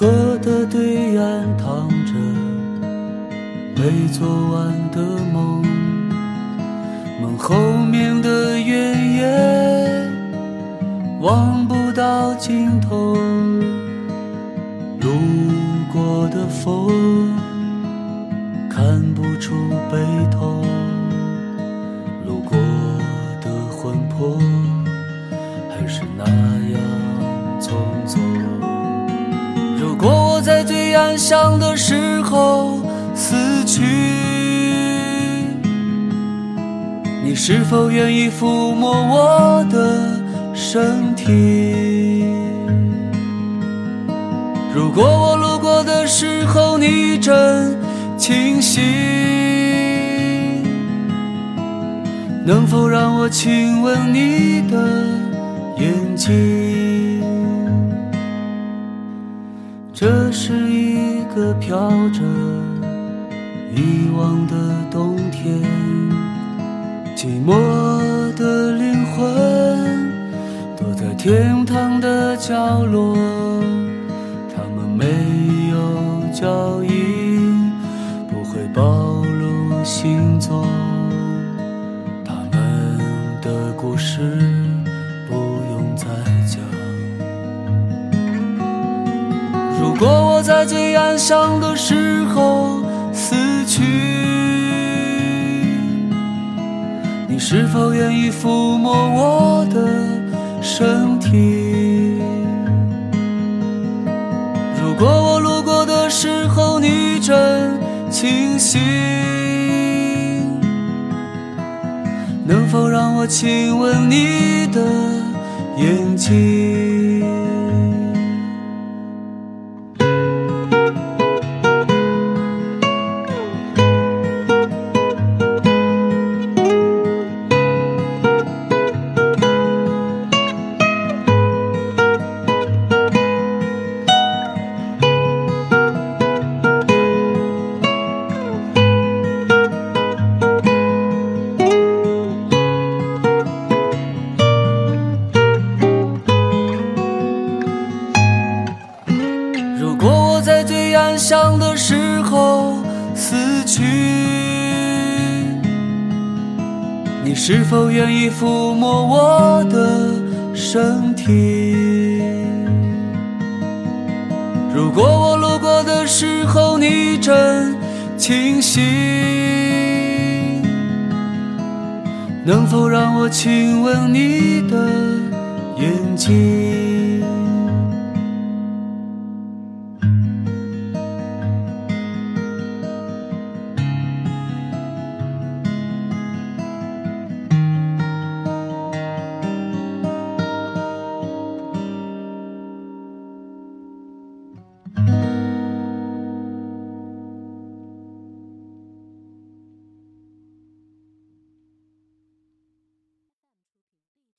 河的对岸躺着没做完的梦，梦后面的原野望不到尽头，路过的风幻想的时候死去，你是否愿意抚摸我的身体？如果我路过的时候你正清醒，能否让我亲吻你的眼睛？这是一个飘着遗忘的冬天，寂寞的灵魂躲在天堂的角落，他们没有脚印，不会暴露行踪，他们的故事如果我在最安详的时候死去，你是否愿意抚摸我的身体？如果我路过的时候你正清醒，能否让我亲吻你的如果我在最安详的时候死去，你是否愿意抚摸我的身体？如果我路过的时候你正清醒，能否让我亲吻你的眼睛？